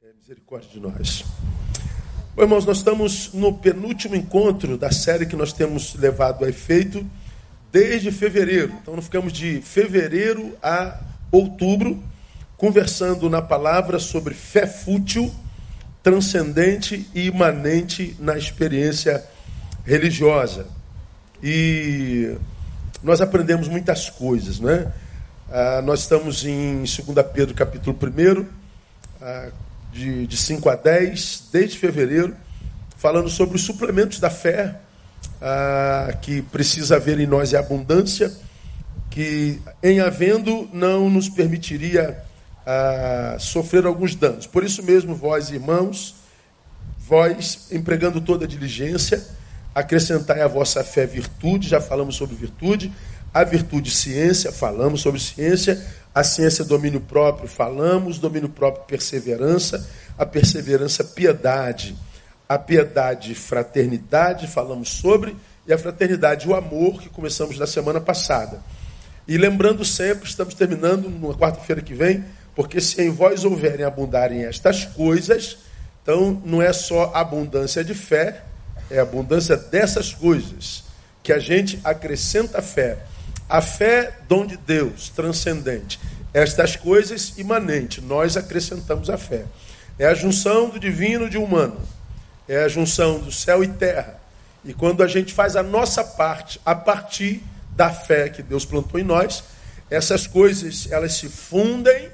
É, misericórdia de nós. Bom, irmãos, nós estamos no penúltimo encontro da série que nós temos levado a efeito desde fevereiro. Então, nós ficamos de fevereiro a outubro conversando na palavra sobre fé fútil, transcendente e imanente na experiência religiosa. E nós aprendemos muitas coisas, né? Ah, nós estamos em 2 Pedro capítulo 1, ah, de, de 5 a 10, desde fevereiro, falando sobre os suplementos da fé, ah, que precisa haver em nós a abundância, que em havendo não nos permitiria ah, sofrer alguns danos. Por isso mesmo, vós, irmãos, vós, empregando toda a diligência, acrescentai à vossa fé virtude, já falamos sobre virtude, a virtude ciência, falamos sobre ciência, a ciência domínio próprio, falamos, domínio próprio perseverança, a perseverança piedade, a piedade fraternidade, falamos sobre, e a fraternidade o amor, que começamos na semana passada. E lembrando sempre, estamos terminando na quarta-feira que vem, porque se em vós houverem abundarem estas coisas, então não é só abundância de fé, é abundância dessas coisas, que a gente acrescenta fé. A fé, dom de Deus, transcendente. Estas coisas, imanente. Nós acrescentamos a fé. É a junção do divino e do humano. É a junção do céu e terra. E quando a gente faz a nossa parte, a partir da fé que Deus plantou em nós, essas coisas, elas se fundem,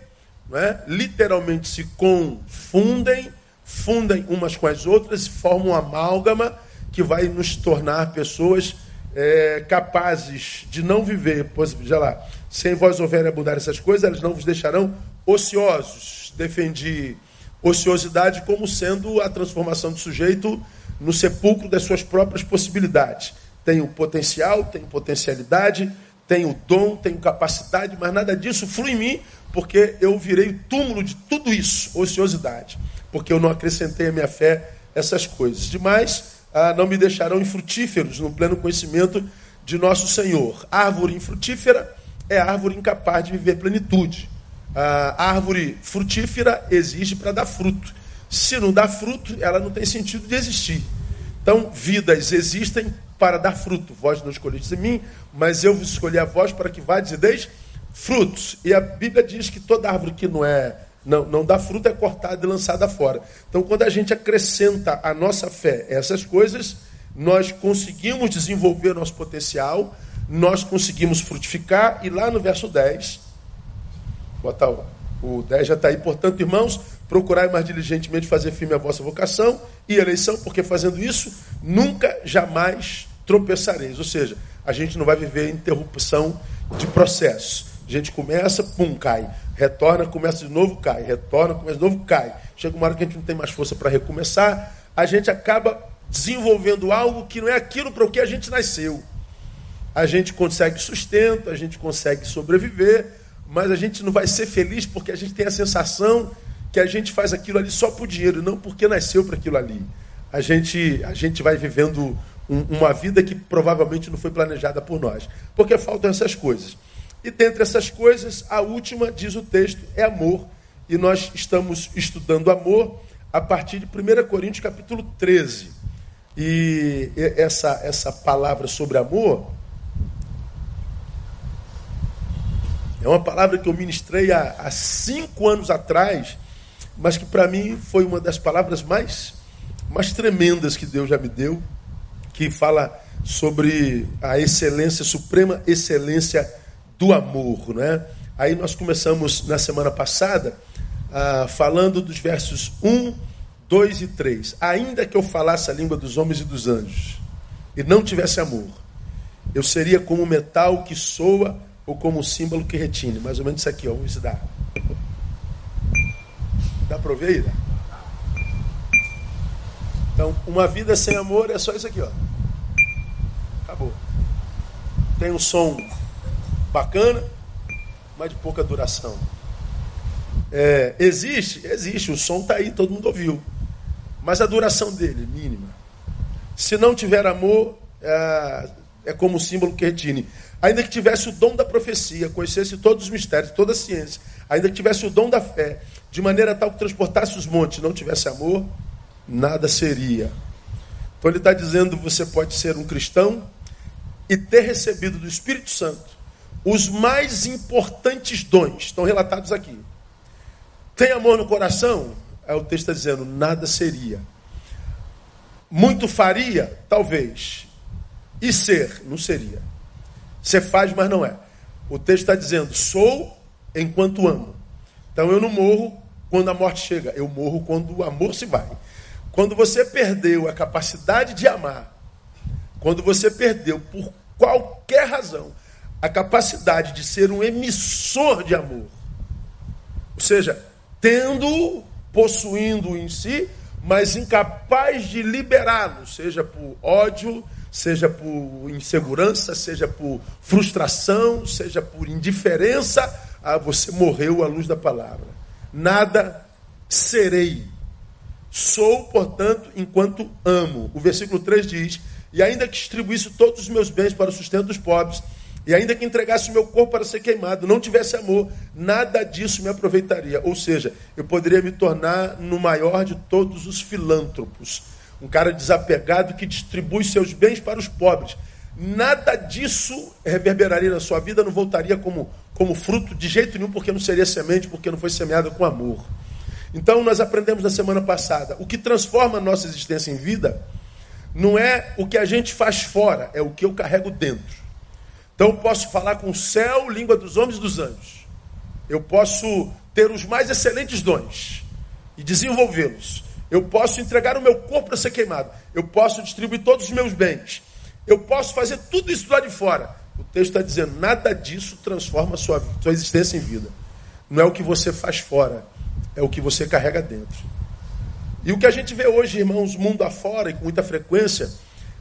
não é? literalmente se confundem, fundem umas com as outras, formam uma amálgama que vai nos tornar pessoas é, capazes de não viver, pois, já lá, sem vós houver abundar essas coisas, elas não vos deixarão ociosos. Defendi ociosidade como sendo a transformação do sujeito no sepulcro das suas próprias possibilidades. Tenho potencial, tenho potencialidade, tenho dom, tenho capacidade, mas nada disso flui em mim, porque eu virei o túmulo de tudo isso, ociosidade, porque eu não acrescentei a minha fé essas coisas. Demais, ah, não me deixarão infrutíferos no pleno conhecimento de nosso Senhor. Árvore infrutífera é árvore incapaz de viver plenitude. A árvore frutífera exige para dar fruto. Se não dá fruto, ela não tem sentido de existir. Então, vidas existem para dar fruto. Vós não escolhestes em mim, mas eu vos escolhi a vós para que vá e deis frutos. E a Bíblia diz que toda árvore que não é não, não dá fruto, é cortada e lançada fora. Então, quando a gente acrescenta a nossa fé essas coisas, nós conseguimos desenvolver nosso potencial, nós conseguimos frutificar, e lá no verso 10, bota o, o 10 já está aí, portanto, irmãos, procurai mais diligentemente fazer firme a vossa vocação e eleição, porque fazendo isso, nunca, jamais tropeçareis. Ou seja, a gente não vai viver interrupção de processo. A gente começa, pum, cai. Retorna, começa de novo, cai. Retorna, começa de novo, cai. Chega uma hora que a gente não tem mais força para recomeçar. A gente acaba desenvolvendo algo que não é aquilo para o que a gente nasceu. A gente consegue sustento, a gente consegue sobreviver, mas a gente não vai ser feliz porque a gente tem a sensação que a gente faz aquilo ali só por dinheiro, não porque nasceu para aquilo ali. A gente, a gente vai vivendo um, uma vida que provavelmente não foi planejada por nós, porque faltam essas coisas. E dentre essas coisas, a última, diz o texto, é amor. E nós estamos estudando amor a partir de 1 Coríntios capítulo 13. E essa, essa palavra sobre amor é uma palavra que eu ministrei há, há cinco anos atrás, mas que para mim foi uma das palavras mais, mais tremendas que Deus já me deu, que fala sobre a excelência, suprema excelência do amor. Né? Aí nós começamos na semana passada ah, falando dos versos 1, 2 e 3. Ainda que eu falasse a língua dos homens e dos anjos e não tivesse amor, eu seria como metal que soa ou como símbolo que retine. Mais ou menos isso aqui, ó, vamos dar. Dá para ouvir aí? Então, uma vida sem amor é só isso aqui, ó. Acabou. Tem um som bacana, mas de pouca duração. É, existe? Existe. O som está aí, todo mundo ouviu. Mas a duração dele, mínima. Se não tiver amor, é, é como o símbolo que retine. Ainda que tivesse o dom da profecia, conhecesse todos os mistérios, toda a ciência, ainda que tivesse o dom da fé, de maneira tal que transportasse os montes, não tivesse amor, nada seria. Então ele está dizendo: você pode ser um cristão e ter recebido do Espírito Santo os mais importantes dons, estão relatados aqui. Tem amor no coração? Aí o texto está dizendo: nada seria. Muito faria? Talvez. E ser? Não seria. Você faz, mas não é. O texto está dizendo: sou enquanto amo. Então eu não morro quando a morte chega, eu morro quando o amor se vai. Quando você perdeu a capacidade de amar, quando você perdeu por qualquer razão a capacidade de ser um emissor de amor, ou seja, tendo, possuindo em si, mas incapaz de liberá-lo, seja por ódio, seja por insegurança, seja por frustração, seja por indiferença, ah, você morreu à luz da palavra. Nada serei. Sou, portanto, enquanto amo. O versículo 3 diz: E ainda que distribuísse todos os meus bens para o sustento dos pobres, e ainda que entregasse o meu corpo para ser queimado, não tivesse amor, nada disso me aproveitaria. Ou seja, eu poderia me tornar no maior de todos os filântropos. Um cara desapegado que distribui seus bens para os pobres. Nada disso reverberaria na sua vida, não voltaria como, como fruto de jeito nenhum, porque não seria semente, porque não foi semeada com amor. Então, nós aprendemos na semana passada: o que transforma a nossa existência em vida não é o que a gente faz fora, é o que eu carrego dentro. Então, eu posso falar com o céu, língua dos homens e dos anjos. Eu posso ter os mais excelentes dons e desenvolvê-los. Eu posso entregar o meu corpo para ser queimado. Eu posso distribuir todos os meus bens. Eu posso fazer tudo isso lá de fora. O texto está dizendo: nada disso transforma a sua, sua existência em vida. Não é o que você faz fora, é o que você carrega dentro. E o que a gente vê hoje, irmãos, mundo afora e com muita frequência,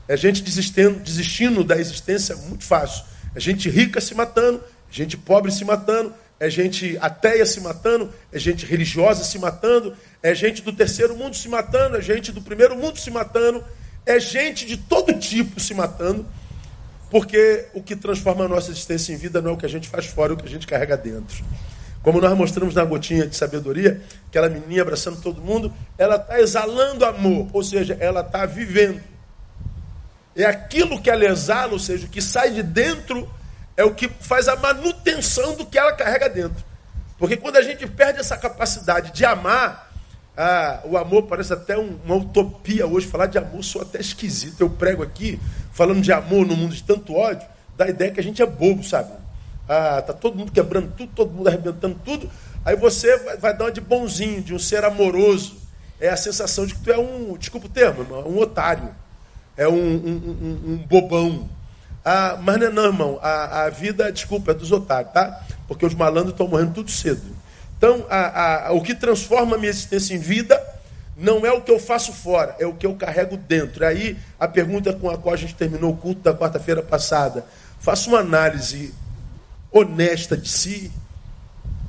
é gente desistindo, desistindo da existência muito fácil. É gente rica se matando, gente pobre se matando, é gente ateia se matando, é gente religiosa se matando, é gente do terceiro mundo se matando, é gente do primeiro mundo se matando, é gente de todo tipo se matando, porque o que transforma a nossa existência em vida não é o que a gente faz fora, é o que a gente carrega dentro. Como nós mostramos na gotinha de sabedoria, aquela menininha abraçando todo mundo, ela está exalando amor, ou seja, ela está vivendo. É aquilo que ela exala, ou seja, o que sai de dentro, é o que faz a manutenção do que ela carrega dentro. Porque quando a gente perde essa capacidade de amar, ah, o amor parece até um, uma utopia hoje. Falar de amor sou até esquisito. Eu prego aqui, falando de amor no mundo de tanto ódio, dá a ideia que a gente é bobo, sabe? Ah, tá todo mundo quebrando tudo, todo mundo arrebentando tudo. Aí você vai, vai dar uma de bonzinho, de um ser amoroso. É a sensação de que tu é um, desculpa o termo, um otário. É um, um, um, um bobão. Ah, mas não é não, irmão. A, a vida, desculpa, é dos otários, tá? Porque os malandros estão morrendo tudo cedo. Então, a, a, o que transforma a minha existência em vida não é o que eu faço fora, é o que eu carrego dentro. Aí, a pergunta com a qual a gente terminou o culto da quarta-feira passada. Faça uma análise honesta de si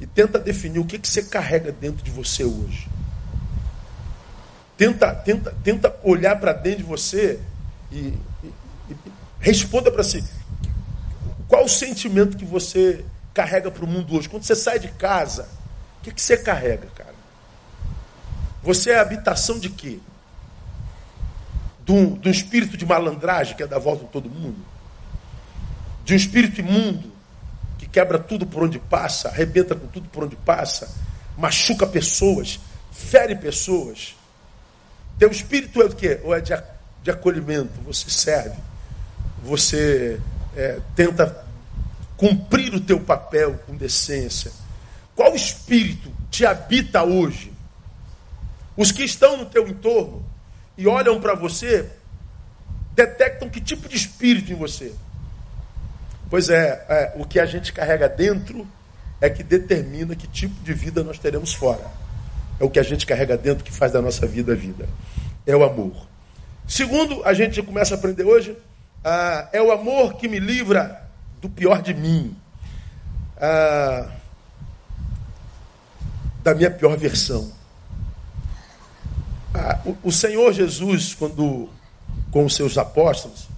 e tenta definir o que, que você carrega dentro de você hoje. Tenta, tenta, tenta olhar para dentro de você e, e, e responda para si. Qual o sentimento que você carrega para o mundo hoje? Quando você sai de casa, o que, que você carrega, cara? Você é habitação de quê? Do, do espírito de malandragem que é da volta de todo mundo? De um espírito imundo quebra tudo por onde passa, arrebenta com tudo por onde passa, machuca pessoas, fere pessoas. Teu espírito é o quê? Ou é de, de acolhimento, você serve, você é, tenta cumprir o teu papel com decência. Qual espírito te habita hoje? Os que estão no teu entorno e olham para você, detectam que tipo de espírito em você. Pois é, é, o que a gente carrega dentro é que determina que tipo de vida nós teremos fora. É o que a gente carrega dentro que faz da nossa vida vida. É o amor. Segundo, a gente começa a aprender hoje, ah, é o amor que me livra do pior de mim. Ah, da minha pior versão. Ah, o, o Senhor Jesus, quando com os seus apóstolos,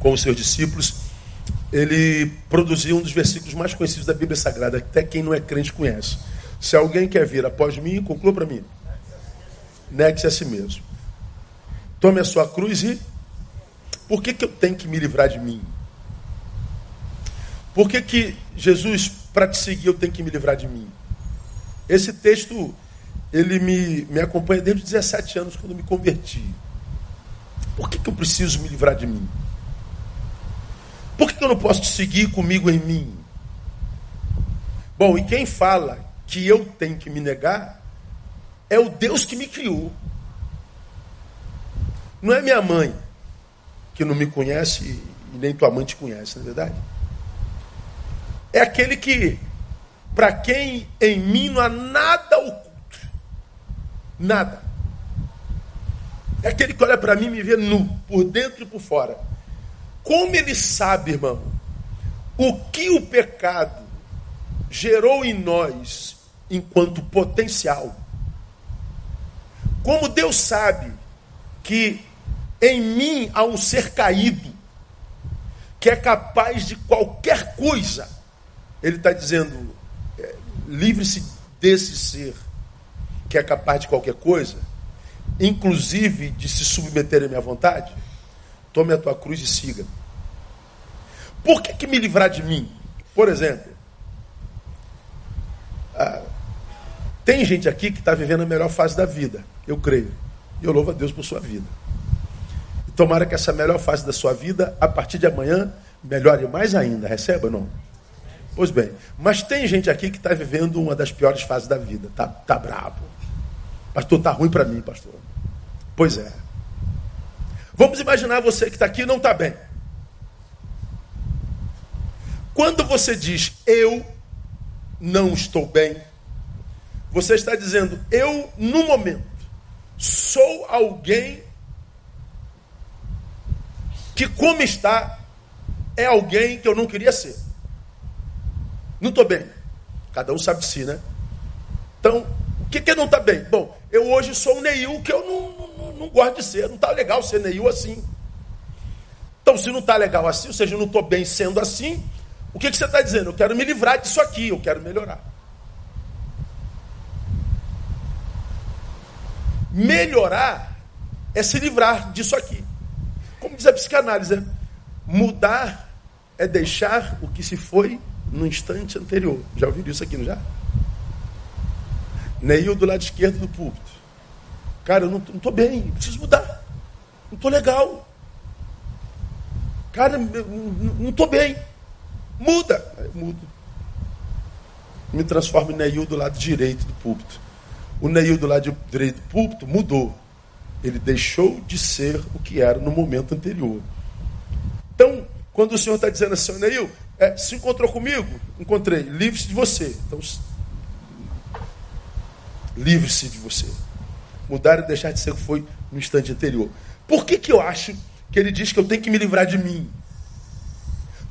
com os seus discípulos, ele produziu um dos versículos mais conhecidos da Bíblia Sagrada, até quem não é crente conhece. Se alguém quer vir após mim, conclua para mim. Negue-se a si mesmo. Tome a sua cruz e. Por que, que eu tenho que me livrar de mim? Por que, que Jesus, para te seguir, eu tenho que me livrar de mim? Esse texto, ele me, me acompanha desde os 17 anos, quando me converti. Por que, que eu preciso me livrar de mim? Por que, que eu não posso te seguir comigo em mim? Bom, e quem fala que eu tenho que me negar é o Deus que me criou. Não é minha mãe, que não me conhece e nem tua mãe te conhece, não é verdade? É aquele que, para quem em mim não há nada oculto. Nada. É aquele que olha para mim e me vê nu, por dentro e por fora. Como ele sabe, irmão, o que o pecado gerou em nós enquanto potencial. Como Deus sabe que em mim há um ser caído que é capaz de qualquer coisa, ele está dizendo: é, livre-se desse ser que é capaz de qualquer coisa, inclusive de se submeter à minha vontade. Tome a tua cruz e siga. Por que, que me livrar de mim? Por exemplo, ah, tem gente aqui que está vivendo a melhor fase da vida, eu creio. E eu louvo a Deus por sua vida. E tomara que essa melhor fase da sua vida, a partir de amanhã, melhore mais ainda. Receba ou não? Pois bem, mas tem gente aqui que está vivendo uma das piores fases da vida. Tá, tá brabo. Pastor, tá ruim para mim, pastor. Pois é. Vamos imaginar você que está aqui e não está bem. Quando você diz eu não estou bem, você está dizendo, eu, no momento, sou alguém que, como está, é alguém que eu não queria ser. Não estou bem. Cada um sabe de si, né? Então, o que, que não está bem? Bom, eu hoje sou um Neil que eu não, não, não gosto de ser. Não está legal ser Neil assim. Então, se não está legal assim, ou seja, eu não estou bem sendo assim, o que, que você está dizendo? Eu quero me livrar disso aqui, eu quero melhorar. Melhorar é se livrar disso aqui. Como diz a psicanálise, né? mudar é deixar o que se foi no instante anterior. Já ouviram isso aqui, não já? Neil do lado esquerdo do púlpito. Cara, eu não, estou bem, preciso mudar. Não estou legal. Cara, não estou bem. Muda. Muda. Me transformo em Neil do lado direito do púlpito. O Neil do lado direito do púlpito mudou. Ele deixou de ser o que era no momento anterior. Então, quando o Senhor está dizendo assim, Neil, é, se encontrou comigo? Encontrei. Livre-se de você. Então, livre-se de você. Mudar e deixar de ser o que foi no instante anterior. Por que, que eu acho que ele diz que eu tenho que me livrar de mim?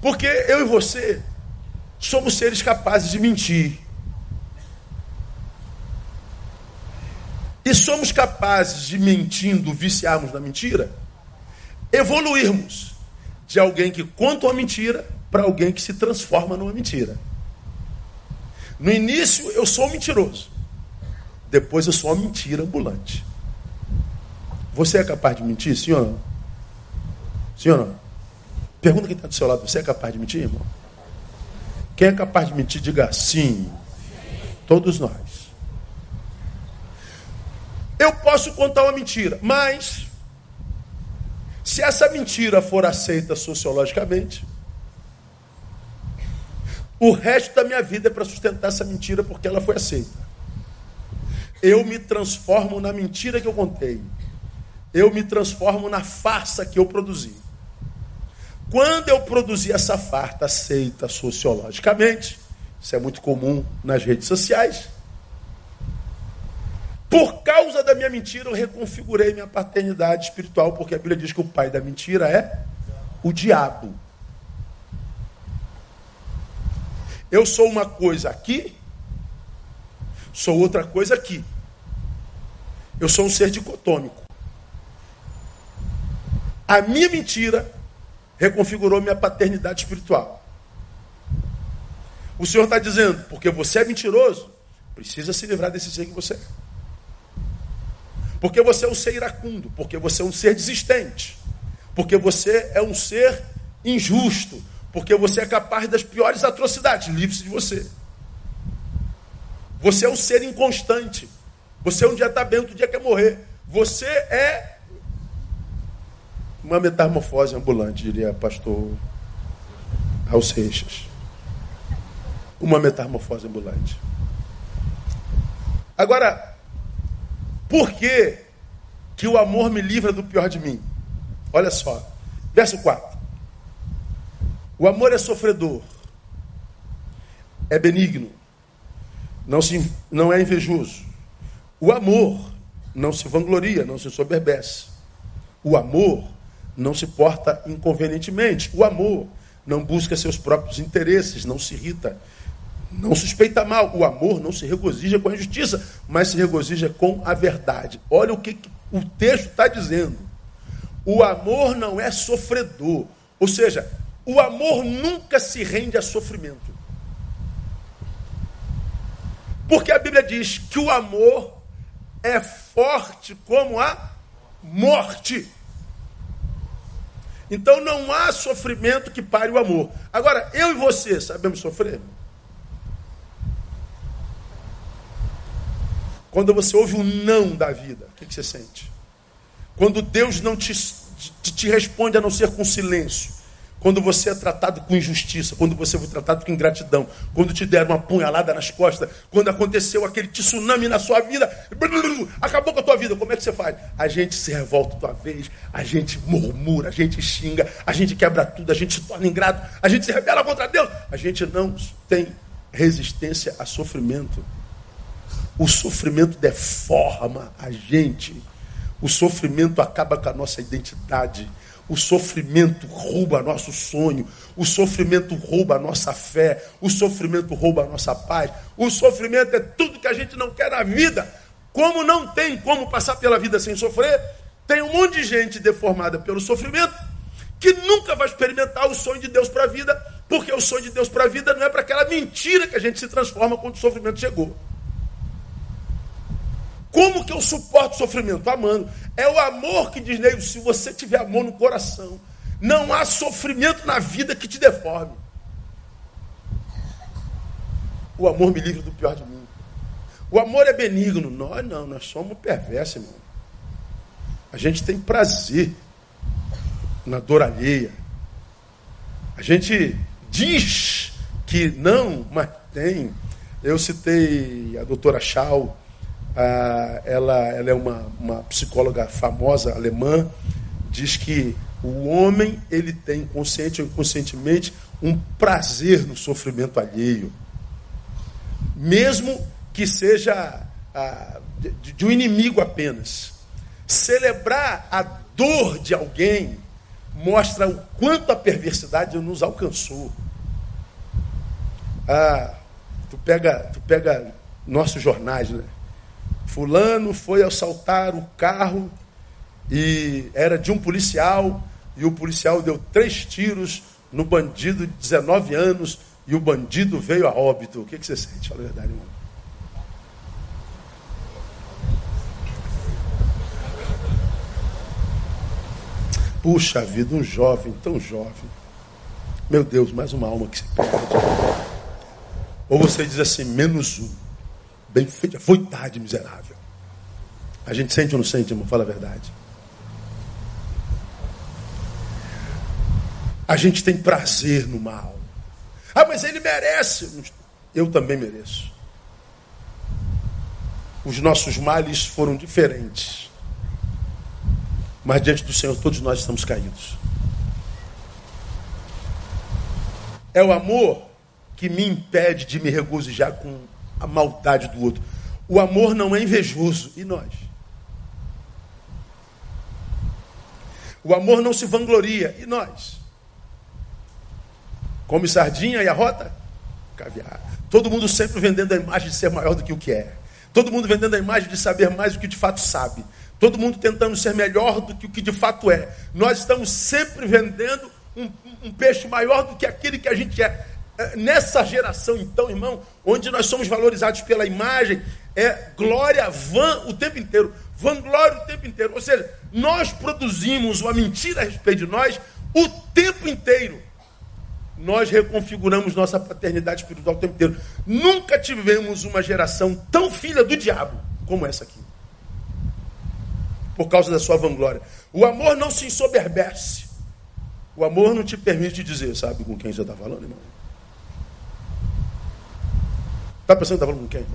Porque eu e você somos seres capazes de mentir. E somos capazes de, mentindo, viciarmos na mentira, evoluirmos de alguém que conta uma mentira para alguém que se transforma numa mentira. No início eu sou um mentiroso. Depois eu sou uma mentira ambulante. Você é capaz de mentir, sim ou não? Sim ou não? Pergunta quem está do seu lado: você é capaz de mentir, irmão? Quem é capaz de mentir, diga sim. Todos nós. Eu posso contar uma mentira, mas se essa mentira for aceita sociologicamente, o resto da minha vida é para sustentar essa mentira porque ela foi aceita. Eu me transformo na mentira que eu contei. Eu me transformo na farsa que eu produzi. Quando eu produzi essa farta aceita sociologicamente, isso é muito comum nas redes sociais, por causa da minha mentira, eu reconfigurei minha paternidade espiritual, porque a Bíblia diz que o pai da mentira é o diabo. Eu sou uma coisa aqui, sou outra coisa aqui. Eu sou um ser dicotômico. A minha mentira reconfigurou minha paternidade espiritual. O Senhor está dizendo, porque você é mentiroso, precisa se livrar desse ser que você é. Porque você é um ser iracundo, porque você é um ser desistente, porque você é um ser injusto, porque você é capaz das piores atrocidades. Livre-se de você. Você é um ser inconstante. Você um dia está bem, outro dia quer morrer. Você é uma metamorfose ambulante, diria pastor Raul Seixas. Uma metamorfose ambulante. Agora, por que, que o amor me livra do pior de mim? Olha só, verso 4. O amor é sofredor, é benigno, não, se, não é invejoso. O amor não se vangloria, não se soberbece. O amor não se porta inconvenientemente. O amor não busca seus próprios interesses, não se irrita, não suspeita mal. O amor não se regozija com a injustiça, mas se regozija com a verdade. Olha o que o texto está dizendo. O amor não é sofredor. Ou seja, o amor nunca se rende a sofrimento. Porque a Bíblia diz que o amor é forte como a morte. Então não há sofrimento que pare o amor. Agora, eu e você sabemos sofrer? Quando você ouve o não da vida, o que, você sente? Quando Deus não te, te, te responde a não ser com silêncio. Quando você é tratado com injustiça, quando você foi tratado com ingratidão, quando te deram uma punhalada nas costas, quando aconteceu aquele tsunami na sua vida, acabou com a tua vida, como é que você faz? A gente se revolta tua vez, a gente murmura, a gente xinga, a gente quebra tudo, a gente se torna ingrato, a gente se rebela contra Deus, a gente não tem resistência a sofrimento. O sofrimento deforma a gente. O sofrimento acaba com a nossa identidade. O sofrimento rouba nosso sonho, o sofrimento rouba a nossa fé, o sofrimento rouba a nossa paz. O sofrimento é tudo que a gente não quer na vida. Como não tem como passar pela vida sem sofrer, tem um monte de gente deformada pelo sofrimento que nunca vai experimentar o sonho de Deus para a vida, porque o sonho de Deus para a vida não é para aquela mentira que a gente se transforma quando o sofrimento chegou. Como que eu suporto o sofrimento? Amando. É o amor que diz, Nego, se você tiver amor no coração, não há sofrimento na vida que te deforme. O amor me livra do pior de mim. O amor é benigno. Nós não, nós somos perversos, irmão. A gente tem prazer na dor alheia. A gente diz que não, mas tem. Eu citei a doutora Shaw ah, ela, ela é uma, uma psicóloga famosa alemã, diz que o homem ele tem consciente ou inconscientemente um prazer no sofrimento alheio, mesmo que seja ah, de, de um inimigo apenas. Celebrar a dor de alguém mostra o quanto a perversidade nos alcançou. Ah, tu pega, tu pega nossos jornais, né? Fulano foi assaltar o carro e era de um policial, e o policial deu três tiros no bandido de 19 anos e o bandido veio a óbito. O que, que você sente? Fala a verdade, irmão. Puxa vida, um jovem, tão jovem. Meu Deus, mais uma alma que se perde. Ou você diz assim, menos um. Bem feita, foi tarde, miserável. A gente sente ou não sente, irmão? Fala a verdade. A gente tem prazer no mal. Ah, mas ele merece. Eu também mereço. Os nossos males foram diferentes. Mas diante do Senhor todos nós estamos caídos. É o amor que me impede de me regozijar com a maldade do outro. O amor não é invejoso. E nós? O amor não se vangloria. E nós? Come sardinha e a rota? Caviar. Todo mundo sempre vendendo a imagem de ser maior do que o que é. Todo mundo vendendo a imagem de saber mais do que de fato sabe. Todo mundo tentando ser melhor do que o que de fato é. Nós estamos sempre vendendo um, um peixe maior do que aquele que a gente é. É. Nessa geração, então, irmão, onde nós somos valorizados pela imagem, é glória vã o tempo inteiro, vanglória o tempo inteiro. Ou seja, nós produzimos uma mentira a respeito de nós o tempo inteiro. Nós reconfiguramos nossa paternidade espiritual o tempo inteiro. Nunca tivemos uma geração tão filha do diabo como essa aqui. Por causa da sua vanglória. O amor não se ensoberbece. O amor não te permite dizer, sabe com quem você está falando, irmão? Está pensando que está falando com quem?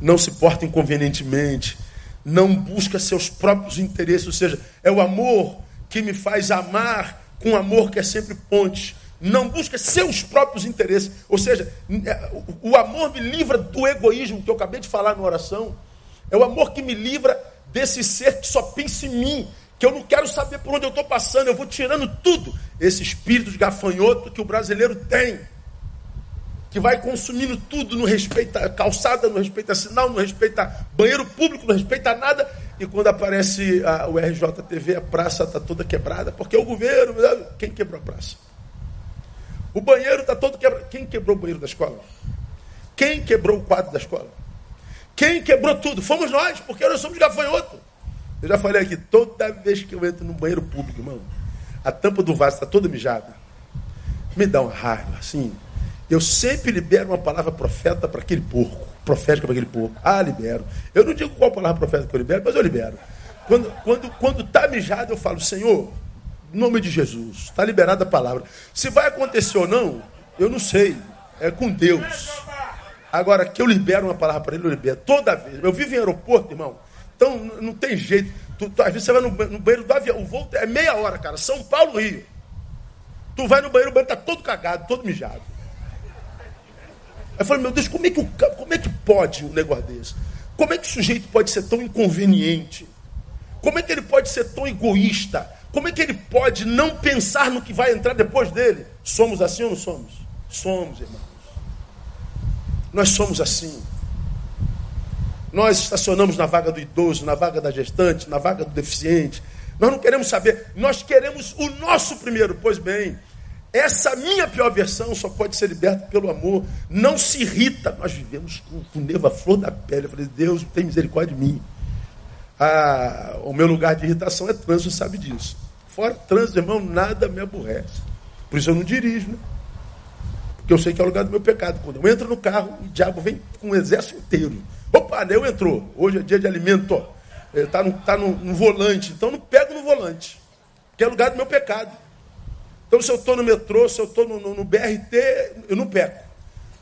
Não se porta inconvenientemente. Não busca seus próprios interesses. Ou seja, é o amor que me faz amar com amor que é sempre ponte. Não busca seus próprios interesses. Ou seja, é, o amor me livra do egoísmo que eu acabei de falar na oração. É o amor que me livra desse ser que só pensa em mim, que eu não quero saber por onde eu estou passando, eu vou tirando tudo. Esse espírito de gafanhoto que o brasileiro tem, que vai consumindo tudo, não respeita calçada, não respeita sinal, não respeita banheiro público, não respeita nada. E quando aparece a, o RJTV, a praça está toda quebrada, porque o governo. Quem quebrou a praça? O banheiro está todo quebrado. Quem quebrou o banheiro da escola? Quem quebrou o quadro da escola? Quem quebrou tudo? Fomos nós, porque nós somos gafanhoto. Eu já falei aqui, toda vez que eu entro no banheiro público, irmão, a tampa do vaso está toda mijada. Me dá uma raiva, assim. Eu sempre libero uma palavra profeta para aquele porco, profética para aquele porco. Ah, libero. Eu não digo qual palavra profética que eu libero, mas eu libero. Quando quando quando está mijado, eu falo, Senhor, em nome de Jesus, está liberada a palavra. Se vai acontecer ou não, eu não sei. É com Deus. Agora, que eu libero uma palavra para ele, eu libero. Toda vez. Eu vivo em aeroporto, irmão. Então, não tem jeito. Tu, tu, às vezes você vai no, no, banheiro do avião. O voo é meia hora, cara. São Paulo, Rio. Tu vai no banheiro, o banheiro está todo cagado, todo mijado. Eu falei, meu Deus, como é, que, como é que pode um negócio desse? Como é que o sujeito pode ser tão inconveniente? Como é que ele pode ser tão egoísta? Como é que ele pode não pensar no que vai entrar depois dele? Somos assim ou não somos? Somos, irmão. Nós somos assim. Nós estacionamos na vaga do idoso, na vaga da gestante, na vaga do deficiente. Nós não queremos saber, nós queremos o nosso primeiro. Pois bem, essa minha pior versão só pode ser liberta pelo amor. Não se irrita. Nós vivemos com, neva flor da pele. Eu falei, Deus, tem misericórdia de mim. Ah, o meu lugar de irritação é trânsito, sabe disso. Fora trânsito, irmão, nada me aborrece. Por isso eu não dirijo, né? Porque eu sei que é o lugar do meu pecado. Quando eu entro no carro, o diabo vem com o exército inteiro. Opa, eu entrou. Hoje é dia de alimento. Está no, tá no, no, volante. Então não pego no volante. Que é lugar do meu pecado. Então se eu estou no metrô, se eu estou no, no, no, BRT, eu não peco.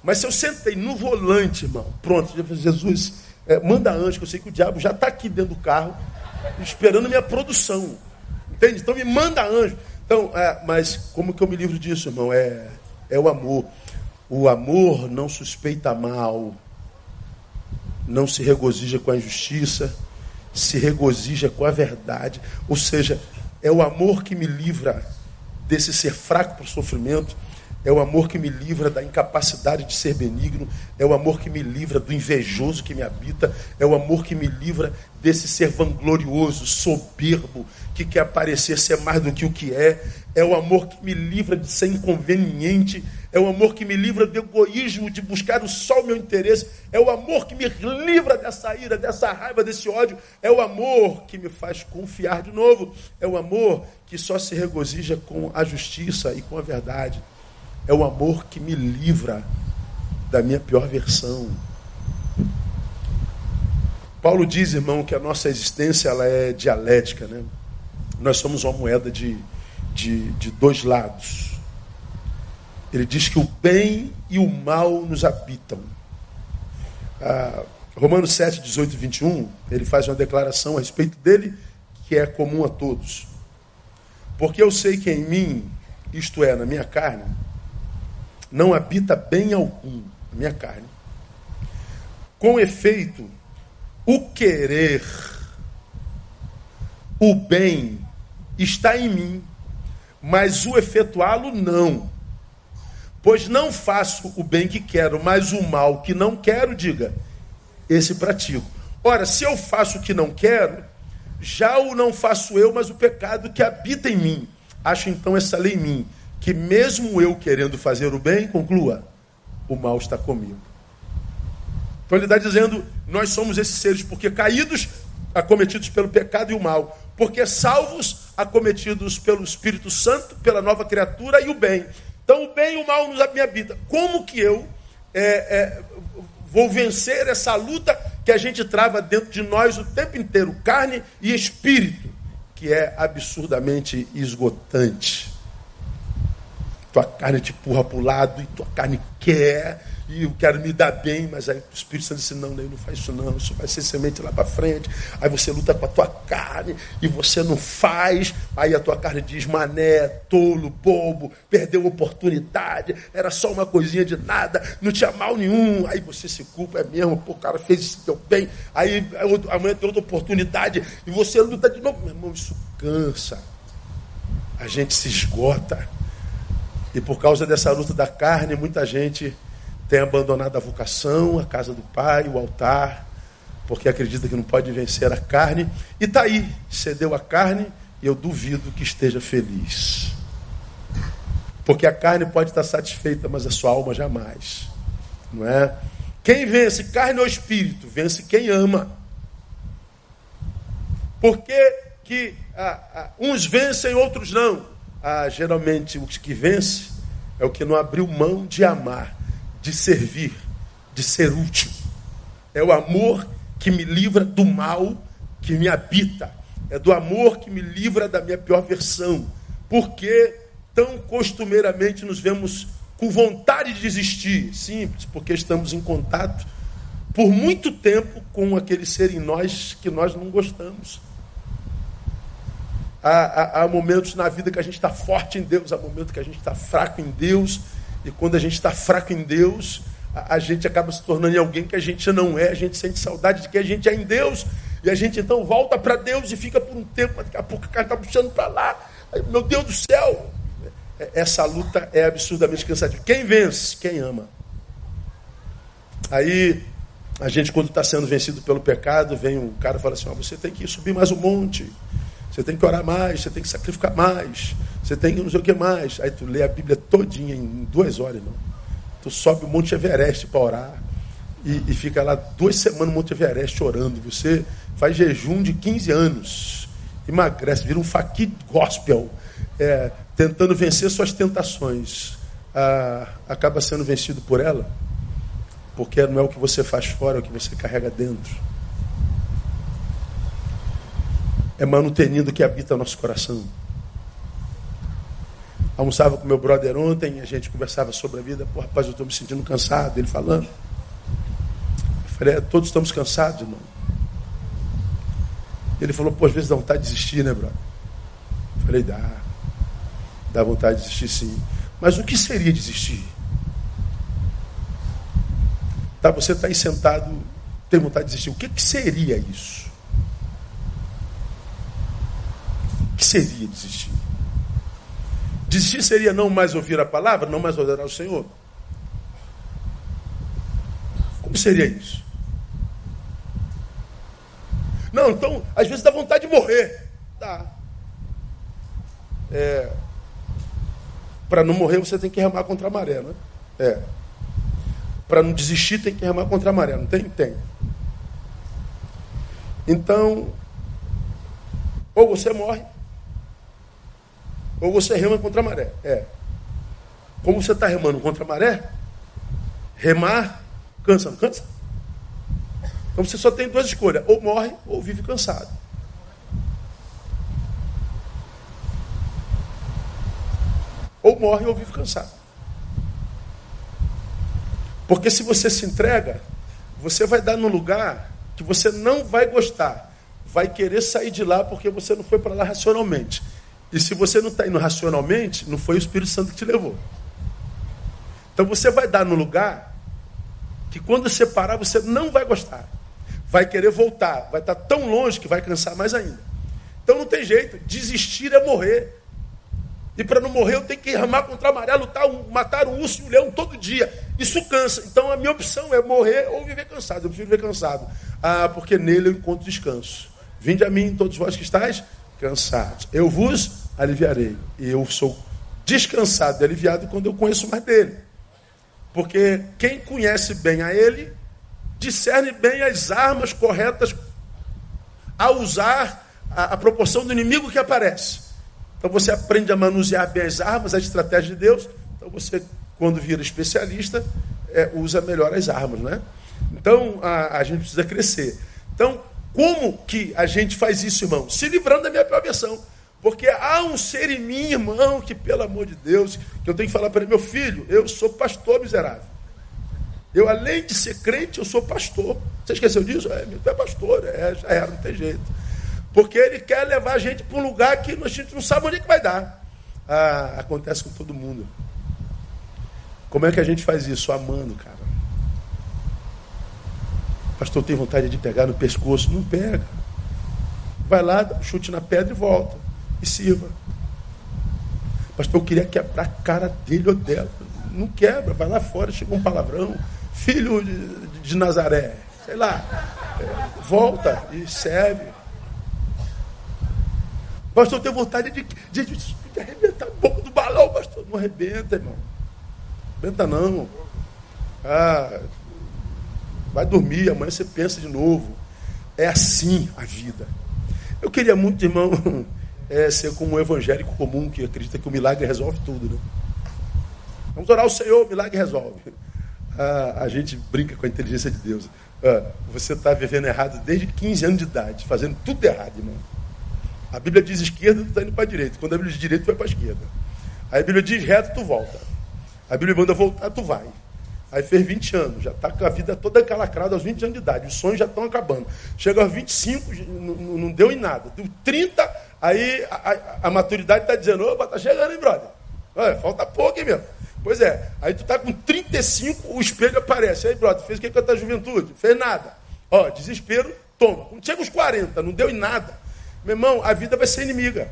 Mas se eu sentei no volante, irmão, pronto, Jesus, é, manda anjo, que eu sei que o diabo já está aqui dentro do carro, esperando minha produção. Entende? Então me manda anjo. Então, é, mas como que eu me livro disso, irmão? É é o amor. O amor não suspeita mal, não se regozija com a injustiça, se regozija com a verdade. Ou seja, é o amor que me livra desse ser fraco para o sofrimento, é o amor que me livra da incapacidade de ser benigno, é o amor que me livra do invejoso que me habita, é o amor que me livra desse ser vanglorioso, soberbo, que quer parecer ser mais do que o que é, é o amor que me livra de ser inconveniente, é o amor que me livra do egoísmo, de buscar só o meu interesse, é o amor que me livra dessa ira, dessa raiva, desse ódio, é o amor que me faz confiar de novo, é o amor que só se regozija com a justiça e com a verdade. É o amor que me livra da minha pior versão. Paulo diz, irmão, que a nossa existência ela é dialética, né? Nós somos uma moeda de, de, de dois lados. Ele diz que o bem e o mal nos habitam. Ah, Romanos 7, 18 e 21, ele faz uma declaração a respeito dele que é comum a todos. Porque eu sei que em mim, isto é, na minha carne, não habita bem algum, a minha carne. Com efeito, o querer, o bem, está em mim, mas o efetuá-lo não. Pois não faço o bem que quero, mas o mal que não quero, diga, esse pratico. Ora, se eu faço o que não quero, já o não faço eu, mas o pecado que habita em mim. Acho então essa lei em mim, que mesmo eu querendo fazer o bem, conclua, o mal está comigo. Então ele está dizendo, nós somos esses seres, porque caídos, acometidos pelo pecado e o mal, porque salvos, acometidos pelo Espírito Santo, pela nova criatura e o bem. Então o bem e o mal nos vida. Como que eu é, é, vou vencer essa luta que a gente trava dentro de nós o tempo inteiro, carne e espírito? que é absurdamente esgotante. Tua carne te empurra para o lado e tua carne quer, e eu quero me dar bem, mas aí o Espírito Santo disse, não, não faz isso não, isso vai ser semente lá para frente. Aí você luta com a tua carne e você não faz. Aí a tua carne diz, mané, tolo, bobo, perdeu oportunidade, era só uma coisinha de nada, não tinha mal nenhum. Aí você se culpa, é mesmo, pô, o cara fez isso, deu bem. Aí amanhã tem outra oportunidade e você luta de novo. Meu irmão, isso cansa. A gente se esgota. E por causa dessa luta da carne, muita gente tem abandonado a vocação, a casa do Pai, o altar, porque acredita que não pode vencer a carne. E está aí, cedeu a carne, e eu duvido que esteja feliz. Porque a carne pode estar satisfeita, mas a sua alma jamais. Não é? Quem vence, carne ou espírito? Vence quem ama. Por que, que ah, ah, uns vencem, outros não? Ah, geralmente o que vence é o que não abriu mão de amar de servir, de ser útil. É o amor que me livra do mal que me habita. É do amor que me livra da minha pior versão. Porque tão costumeiramente nos vemos com vontade de desistir? Simples, porque estamos em contato por muito tempo com aquele ser em nós que nós não gostamos. Há, há, há momentos na vida que a gente está forte em Deus, há momentos que a gente está fraco em Deus. E quando a gente está fraco em Deus, a, a, gente acaba se tornando em alguém que a gente não é, a gente sente saudade de que a gente é em Deus, e a gente então volta para Deus e fica por um tempo, mas daqui a pouco o cara está puxando para lá. Meu Deus do céu! É, essa luta é absurdamente cansativa. Quem vence? Quem ama. Aí, a gente, quando está sendo vencido pelo pecado, vem um cara e fala assim: oh, você tem que subir mais um monte. Você tem que orar mais, você tem que sacrificar mais, você tem que não sei o que mais. Aí tu lê a Bíblia todinha em duas horas, não. Tu sobe o Monte Everest para orar e, e, fica lá duas semanas no Monte Everest orando. Você faz jejum de 15 anos, emagrece, vira um faqui gospel, é, tentando vencer suas tentações. Ah, acaba sendo vencido por ela, porque não é o que você faz fora, é o que você carrega dentro é manutenindo que habita nosso coração. Almoçava com meu brother ontem, a gente conversava sobre a vida. Pô, rapaz, eu estou me sentindo cansado. Ele falando. Eu falei, é, todos estamos cansados, irmão. Ele falou, pô, às vezes dá vontade de desistir, né, brother? Eu falei, dá. Dá vontade de desistir, sim. Mas o que seria desistir? Tá, você está aí sentado, tem vontade de desistir. O que, que seria isso? Que seria desistir? Desistir seria não mais ouvir a palavra, não mais adorar o Senhor? Como seria isso? Não, então, às vezes dá vontade de morrer. Dá. É, Para não morrer, você tem que remar contra a maré, né? É. Para não desistir, tem que remar contra a maré, não tem? Tem. Então, ou você morre, ou você rema contra a maré. É. Como você está remando contra a maré, remar cansa, não cansa? Então você só tem duas escolhas: ou morre ou vive cansado. Ou morre ou vive cansado. Porque se você se entrega, você vai dar num lugar que você não vai gostar. Vai querer sair de lá porque você não foi para lá racionalmente. E se você não está indo racionalmente, não foi o Espírito Santo que te levou. Então você vai dar no lugar que quando você parar, você não vai gostar. Vai querer voltar. Vai estar tá tão longe que vai cansar mais ainda. Então não tem jeito. Desistir é morrer. E para não morrer, eu tenho que ramar contra a maré, lutar, matar um urso e um leão todo dia. Isso cansa. Então a minha opção é morrer ou viver cansado. Eu prefiro viver cansado. Ah, porque nele eu encontro descanso. Vinde a mim, todos vós que estáis cansados. Eu vos aliviarei. E eu sou descansado e aliviado quando eu conheço mais dele. Porque quem conhece bem a ele, discerne bem as armas corretas a usar a, a proporção do inimigo que aparece. Então você aprende a manusear bem as armas, a estratégia de Deus. Então você, quando vira especialista, é, usa melhor as armas, né? Então a, a gente precisa crescer. Então, como que a gente faz isso, irmão? Se livrando da minha pior versão. Porque há um ser em mim, irmão, que pelo amor de Deus, que eu tenho que falar para ele, meu filho, eu sou pastor miserável. Eu, além de ser crente, eu sou pastor. Você esqueceu disso? É, tu é pastor, é, já era, não tem jeito. Porque ele quer levar a gente para um lugar que a gente não sabe onde é que vai dar. Ah, acontece com todo mundo. Como é que a gente faz isso? Amando, cara. Pastor, tem vontade de pegar no pescoço? Não pega. Vai lá, chute na pedra e volta. E sirva. Pastor, eu queria quebrar a cara dele ou dela. Não quebra, vai lá fora, chega um palavrão. Filho de, de Nazaré, sei lá. É, volta e serve. Pastor, eu tenho vontade de, de, de, de arrebentar a boca do balão, pastor. Não arrebenta, irmão. Arrebenta não. Ah, Vai dormir, amanhã você pensa de novo. É assim a vida. Eu queria muito, irmão, é, ser como um evangélico comum que acredita que o milagre resolve tudo. Né? Vamos orar ao Senhor, o milagre resolve. Ah, a gente brinca com a inteligência de Deus. Ah, você está vivendo errado desde 15 anos de idade, fazendo tudo errado, irmão. A Bíblia diz esquerda, tu está indo para a direita. Quando a Bíblia diz direita, tu vai para a esquerda. Aí a Bíblia diz reto, tu volta. A Bíblia manda voltar, tu vai. Aí fez 20 anos, já está com a vida toda calacrada aos 20 anos de idade. Os sonhos já estão acabando. Chega aos 25, não, não deu em nada. Deu 30, aí a, a, a maturidade está dizendo, opa, está chegando, hein, brother? Falta pouco, hein, meu? Pois é, aí tu está com 35, o espelho aparece. Aí, brother, fez o que com a tua juventude? Fez nada. Ó, desespero, toma. Chega os 40, não deu em nada. Meu irmão, a vida vai ser inimiga.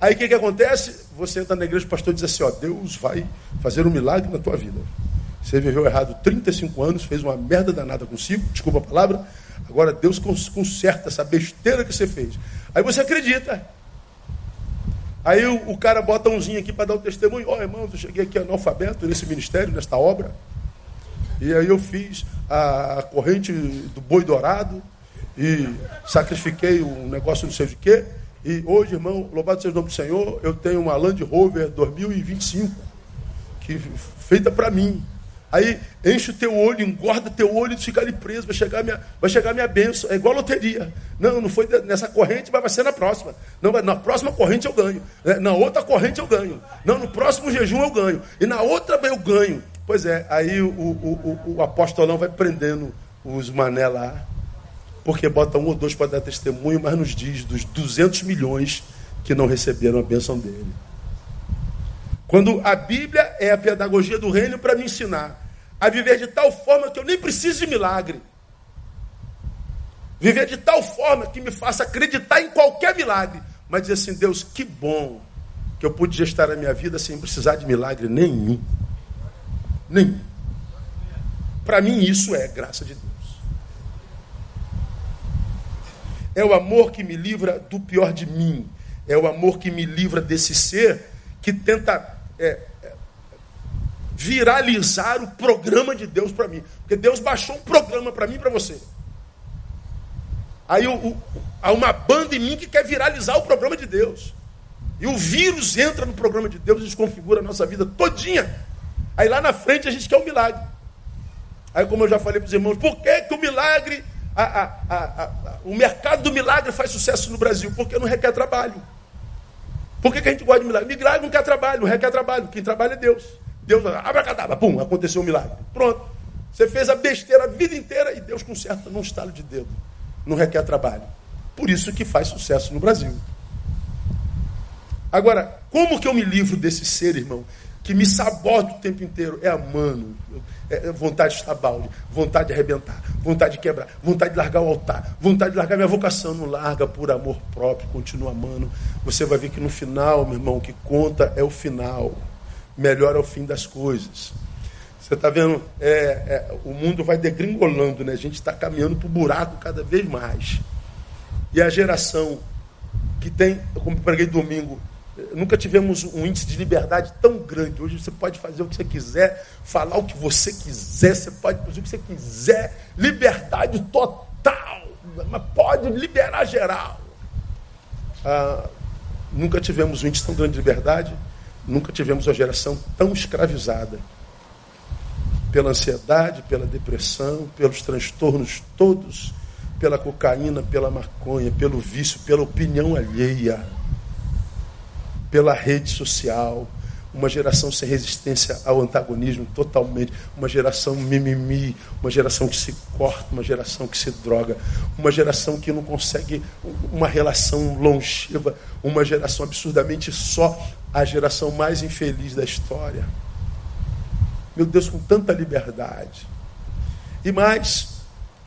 Aí o que, que acontece? Você entra na igreja, o pastor diz assim: ó, Deus vai fazer um milagre na tua vida. Você viveu errado 35 anos, fez uma merda danada consigo, desculpa a palavra. Agora Deus conserta essa besteira que você fez. Aí você acredita. Aí o, o cara bota umzinho aqui para dar o testemunho. Ó, oh, irmãos, eu cheguei aqui analfabeto nesse ministério, nesta obra. E aí eu fiz a, a corrente do boi dourado e sacrifiquei um negócio não sei de quê. E hoje, irmão, louvado seja o nome do Senhor, eu tenho uma Land Rover 2025, que feita para mim. Aí enche o teu olho, engorda teu olho e fica ali preso, vai chegar minha, vai chegar minha bênção. É igual loteria. Não, não foi nessa corrente, mas vai ser na próxima. Não, na próxima corrente eu ganho. É, na outra corrente eu ganho. Não, no próximo jejum eu ganho. E na outra eu ganho. Pois é, aí o, o, o, o apostolão vai prendendo os mané lá porque bota um ou dois para dar testemunho, mas nos diz dos 200 milhões que não receberam a bênção dele. Quando a Bíblia é a pedagogia do reino para me ensinar a viver de tal forma que eu nem preciso de milagre. Viver de tal forma que me faça acreditar em qualquer milagre. Mas dizer assim, Deus, que bom que eu pude gestar a minha vida sem precisar de milagre nenhum. Nenhum. Para mim isso é graça de Deus. É o amor que me livra do pior de mim. É o amor que me livra desse ser que tenta é, viralizar o programa de Deus para mim. Porque Deus baixou um programa para mim e para você. Aí o, o, há uma banda em mim que quer viralizar o programa de Deus. E o vírus entra no programa de Deus e desconfigura a nossa vida todinha. Aí lá na frente a gente quer um milagre. Aí como eu já falei para os irmãos, por que, que o milagre a, a, a, o mercado do milagre faz sucesso no Brasil? Porque não requer trabalho. Por que, que a gente gosta de milagre? Milagre não quer trabalho, não requer trabalho. Quem trabalha é Deus. Deus, abracadabra, pum, aconteceu um milagre. Pronto. Você fez a besteira a vida inteira e Deus conserta num estalo de dedo. Não requer trabalho. Por isso que faz sucesso no Brasil. Agora, como que eu me livro desse ser, irmão, que me sabota o tempo inteiro? É amando. É, é vontade de estar balde, vontade de arrebentar, vontade de quebrar, vontade de largar o altar, vontade de largar minha vocação. Não larga por amor próprio, continua amando. Você vai ver que no final, meu irmão, o que conta é o final. Melhor é o fim das coisas. Você está vendo? É, é, o mundo vai degringolando, né? A gente está caminhando para o buraco cada vez mais. E a geração que tem, como preguei domingo, nunca tivemos um índice de liberdade tão grande. Hoje você pode fazer o que você quiser, falar o que você quiser, você pode fazer o que você quiser. Liberdade total, mas pode liberar geral. Ah, nunca tivemos um índice tão grande de liberdade, nunca tivemos uma geração tão escravizada pela ansiedade, pela depressão, pelos transtornos todos, pela cocaína, pela maconha, pelo vício, pela opinião alheia, pela rede social, uma geração sem resistência ao antagonismo totalmente, uma geração mimimi, uma geração que se corta, uma geração que se droga, uma geração que não consegue uma relação longeva, uma geração absurdamente só, a geração mais infeliz da história meu Deus, com tanta liberdade. E mais,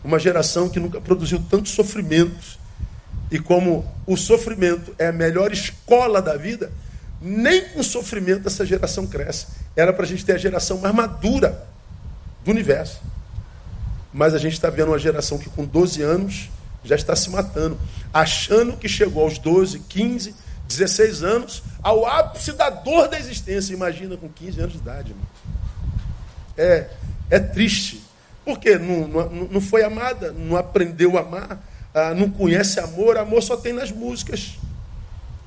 uma geração que nunca produziu tantos sofrimentos. E como o sofrimento é a melhor escola da vida, nem com sofrimento essa geração cresce. Era para a gente ter a geração mais madura do universo. Mas a gente está vendo uma geração que com 12 anos já está se matando, achando que chegou aos 12, 15, 16 anos ao ápice da dor da existência. Imagina com 15 anos de idade, irmão é, é triste. Porque não, não, não foi amada, não aprendeu a amar, ah, não conhece amor. Amor só tem nas músicas,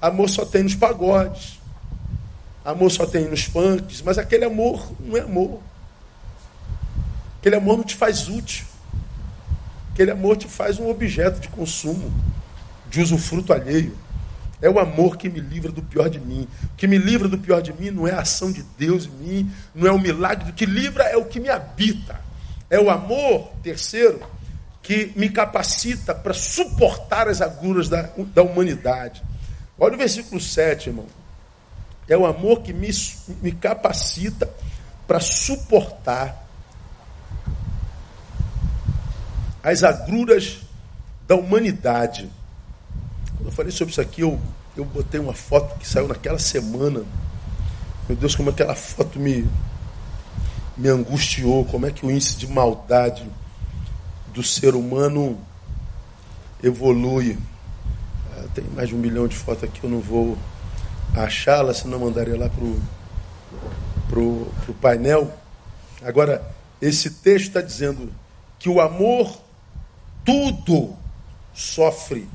amor só tem nos pagodes, amor só tem nos funks, mas aquele amor não é amor. Aquele amor não te faz útil. Aquele amor te faz um objeto de consumo, de usufruto alheio. É o amor que me livra do pior de mim. O que me livra do pior de mim não é a ação de Deus em mim, não é o milagre. O que livra é o que me habita. É o amor, terceiro, que me capacita para suportar as agruras da, da humanidade. Olha o versículo 7, irmão. É o amor que me, me capacita para suportar as agruras da humanidade. Quando eu falei sobre isso aqui, eu, eu botei uma foto que saiu naquela semana. Meu Deus, como aquela foto me, me angustiou, como é que o índice de maldade do ser humano evolui. Ah, tem mais de um milhão de fotos aqui, eu não vou achá-la, senão mandaria lá para o pro, pro painel. Agora, esse texto está dizendo que o amor tudo sofre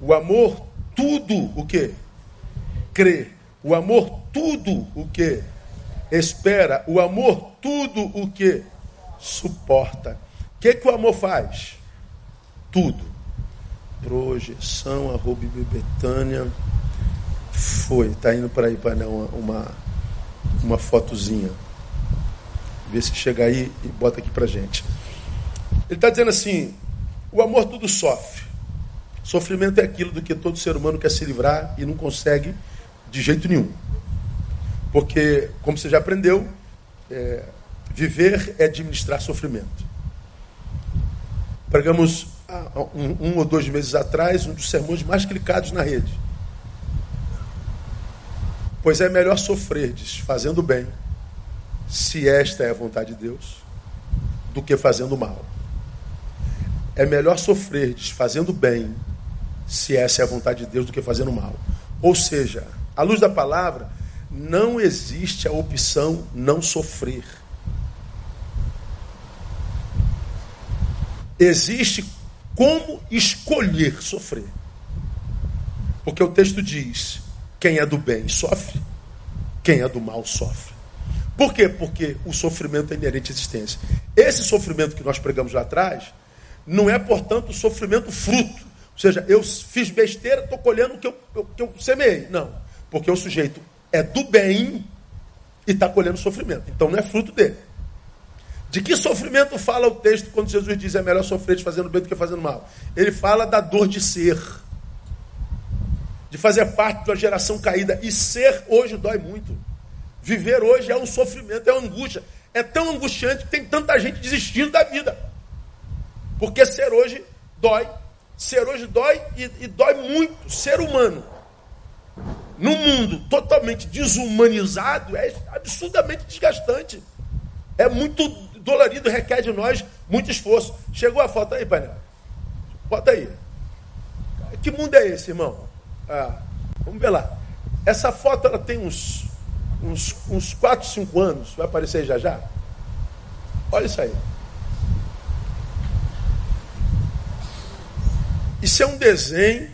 o amor tudo o que? Crê. O amor tudo o que? Espera. O amor tudo o que? Suporta. O que, que o amor faz? Tudo. Projeção, arroba Betânia. Foi, está indo para aí para uma, uma, uma fotozinha. Vê se chega aí e bota aqui para gente. Ele está dizendo assim: o amor tudo sofre. Sofrimento é aquilo do que todo ser humano quer se livrar e não consegue de jeito nenhum. Porque, como você já aprendeu, é, viver é administrar sofrimento. Pregamos um, um, ou dois meses atrás um dos sermões mais clicados na rede. Pois é melhor sofrerdes fazendo bem, se esta é a vontade de Deus, do que fazendo mal. É melhor sofrerdes fazendo bem, se essa é a vontade de Deus, do que fazendo mal. Ou seja, à luz da palavra, não existe a opção não sofrer. Existe como escolher sofrer. Porque o texto diz: quem é do bem sofre, quem é do mal sofre. Por quê? Porque o sofrimento é inerente à existência. Esse sofrimento que nós pregamos lá atrás não é, portanto, sofrimento fruto ou seja, eu fiz besteira, estou colhendo o que eu, eu, que eu semeei. Não, porque o sujeito é do bem e está colhendo sofrimento. Então não é fruto dele. De que sofrimento fala o texto quando Jesus diz é melhor sofrer fazendo bem do que fazendo mal? Ele fala da dor de ser, de fazer parte de uma geração caída. E ser hoje dói muito. Viver hoje é um sofrimento, é uma angústia. É tão angustiante que tem tanta gente desistindo da vida. Porque ser hoje dói Ser hoje dói e, e dói muito. Ser humano, num mundo totalmente desumanizado, é absurdamente desgastante. É muito dolorido, requer de nós muito esforço. Chegou a foto aí, painel? Bota aí. que mundo é esse, irmão? Ah, vamos ver lá. Essa foto ela tem uns, uns, uns 4, 5 anos, vai aparecer já já. Olha isso aí. Isso é um desenho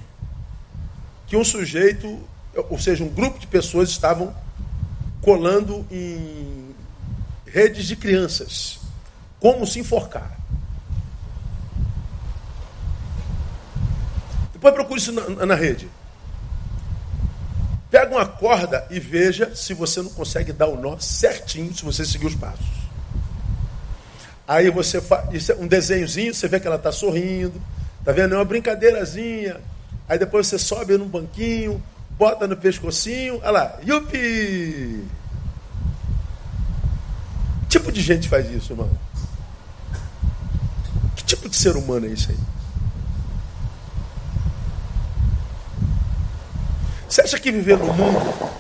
que um sujeito, ou seja, um grupo de pessoas estavam colando em redes de crianças. Como se enforcar. Depois procure isso na, na rede. Pega uma corda e veja se você não consegue dar o nó certinho se você seguir os passos. Aí você faz é um desenhozinho, você vê que ela está sorrindo, tá vendo? É uma brincadeirazinha. Aí depois você sobe num banquinho, bota no pescocinho, olha lá, yupi! Que tipo de gente faz isso, irmão? Tipo de ser humano é isso aí? Você acha que viver no mundo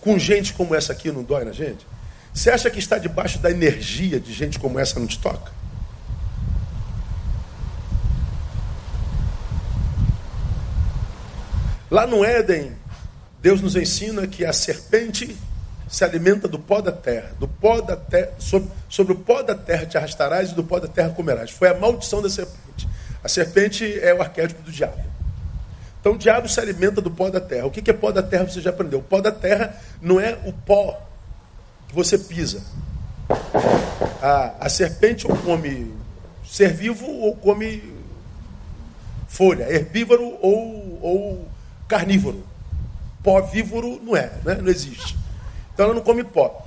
com gente como essa aqui não dói na gente? Você acha que estar debaixo da energia de gente como essa não te toca? Lá no Éden, Deus nos ensina que a serpente se alimenta do pó da terra. Do pó da terra sobre, sobre o pó da terra te arrastarás e do pó da terra comerás. Foi a maldição da serpente. A serpente é o arquétipo do diabo. Então o diabo se alimenta do pó da terra. O que é pó da terra? Você já aprendeu. O pó da terra não é o pó que você pisa. A, a serpente ou come ser vivo ou come folha, herbívoro ou, ou carnívoro. Pó vívoro não é, né? não existe. Então ela não come pó.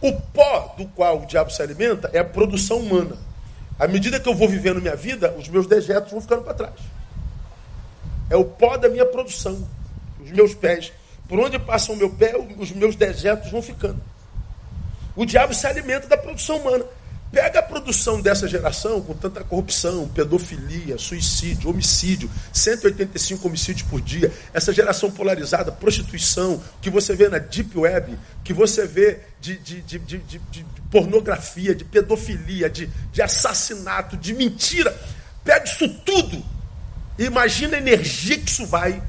O pó do qual o diabo se alimenta é a produção humana. À medida que eu vou vivendo minha vida, os meus dejetos vão ficando para trás. É o pó da minha produção. Os meus pés. Por onde passa o meu pé, os meus dejetos vão ficando. O diabo se alimenta da produção humana. Pega a produção dessa geração com tanta corrupção, pedofilia, suicídio, homicídio, 185 homicídios por dia, essa geração polarizada, prostituição, que você vê na Deep Web, que você vê de, de, de, de, pornografia, de pedofilia, de, de assassinato, de mentira. Pega isso tudo imagina a energia que isso vai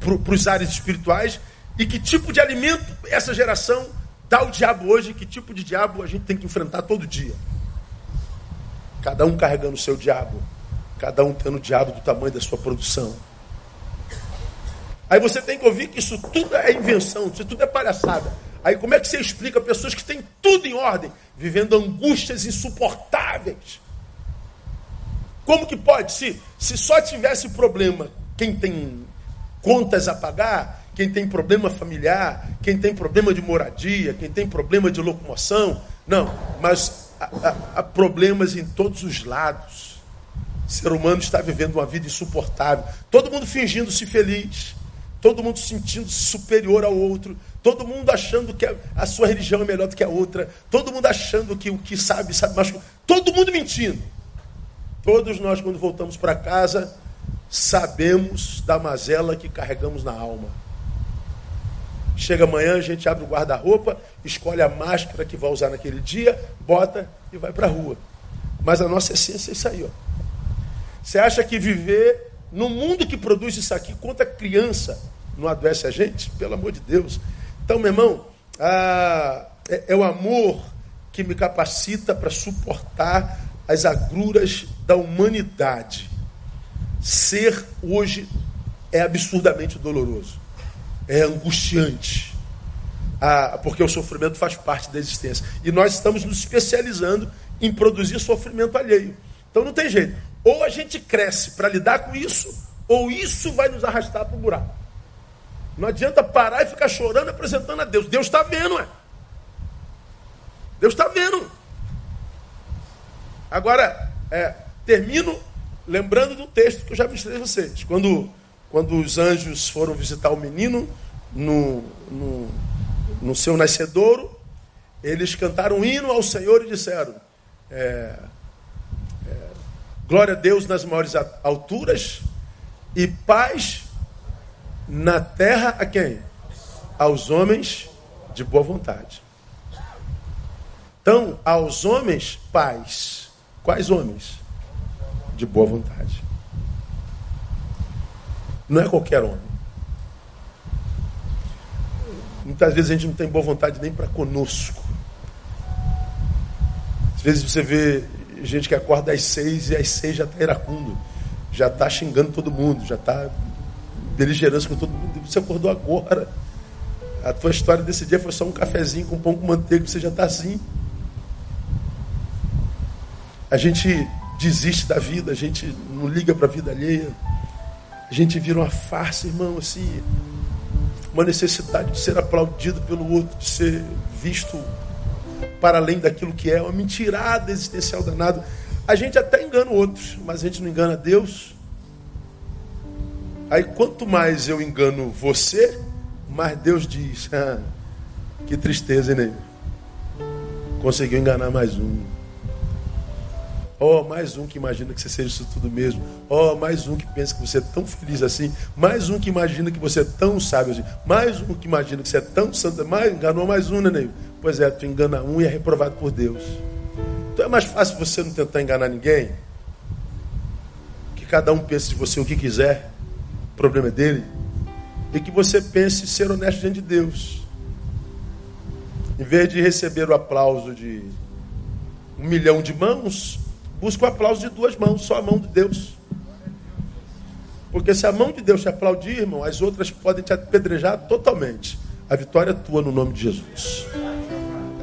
para os áreas espirituais e que tipo de alimento essa geração dá ao diabo hoje, que tipo de diabo a gente tem que enfrentar todo dia. Cada um carregando o seu diabo. Cada um tendo o diabo do tamanho da sua produção. Aí você tem que ouvir que isso tudo é invenção, isso tudo é palhaçada. Aí como é que você explica pessoas que têm tudo em ordem, vivendo angústias insuportáveis? Como que pode? Se, se só tivesse problema quem tem contas a pagar, quem tem problema familiar, quem tem problema de moradia, quem tem problema de locomoção. Não, mas há, problemas em todos os lados. O ser humano está vivendo uma vida insuportável. Todo mundo fingindo-se feliz. Todo mundo sentindo-se superior ao outro. Todo mundo achando que a sua religião é melhor do que a outra. Todo mundo achando que o que sabe, sabe mais. Todo mundo mentindo. Todos nós, quando voltamos para casa, sabemos da mazela que carregamos na alma. Chega amanhã, a gente abre o guarda-roupa, escolhe a máscara que vai usar naquele dia, bota e vai para a rua. Mas a nossa essência é isso aí. Você acha que viver no mundo que produz isso aqui, conta criança, não adoece a gente? Pelo amor de Deus. Então, meu irmão, ah, é, é o amor que me capacita para suportar as agruras da humanidade. Ser hoje é absurdamente doloroso é angustiante. Ah, porque o sofrimento faz parte da existência. E nós estamos nos especializando em produzir sofrimento alheio. Então não tem jeito. Ou a gente cresce para lidar com isso, ou isso vai nos arrastar para o buraco. Não adianta parar e ficar chorando apresentando a Deus. Deus está vendo, é. Deus está vendo. Agora, é, termino lembrando do texto que eu já mostrei a vocês. Quando quando os anjos foram visitar o menino no, no, no seu nascedouro, eles cantaram um hino ao Senhor e disseram: é, é, Glória a Deus nas maiores alturas e paz na terra a quem? Aos homens de boa vontade. Então, aos homens, paz. Quais homens? De boa vontade. Não é qualquer homem. Muitas vezes a gente não tem boa vontade nem para conosco. Às vezes você vê gente que acorda às seis e às seis já está iracundo, já está xingando todo mundo, já está beligerância com todo mundo. Você acordou agora. A tua história desse dia foi só um cafezinho com pão com manteiga, você já está assim. A gente desiste da vida, a gente não liga para a vida alheia. A gente vira uma farsa, irmão, assim, uma necessidade de ser aplaudido pelo outro, de ser visto para além daquilo que é, uma mentirada existencial danada. A gente até engana outros, mas a gente não engana Deus. Aí quanto mais eu engano você, mais Deus diz: ah, que tristeza, hein, Conseguiu enganar mais um. Oh, mais um que imagina que você seja isso tudo mesmo. Oh, mais um que pensa que você é tão feliz assim. Mais um que imagina que você é tão sábio assim. Mais um que imagina que você é tão santo. Mais, enganou mais um, né, Pois é, tu engana um e é reprovado por Deus. Então é mais fácil você não tentar enganar ninguém. Que cada um pense de você o que quiser. O problema é dele. E que você pense ser honesto diante de Deus. Em vez de receber o aplauso de um milhão de mãos, busca o aplauso de duas mãos, só a mão de Deus. Porque se a mão de Deus te aplaudir, irmão, as outras podem te apedrejar totalmente. A vitória é tua no nome de Jesus.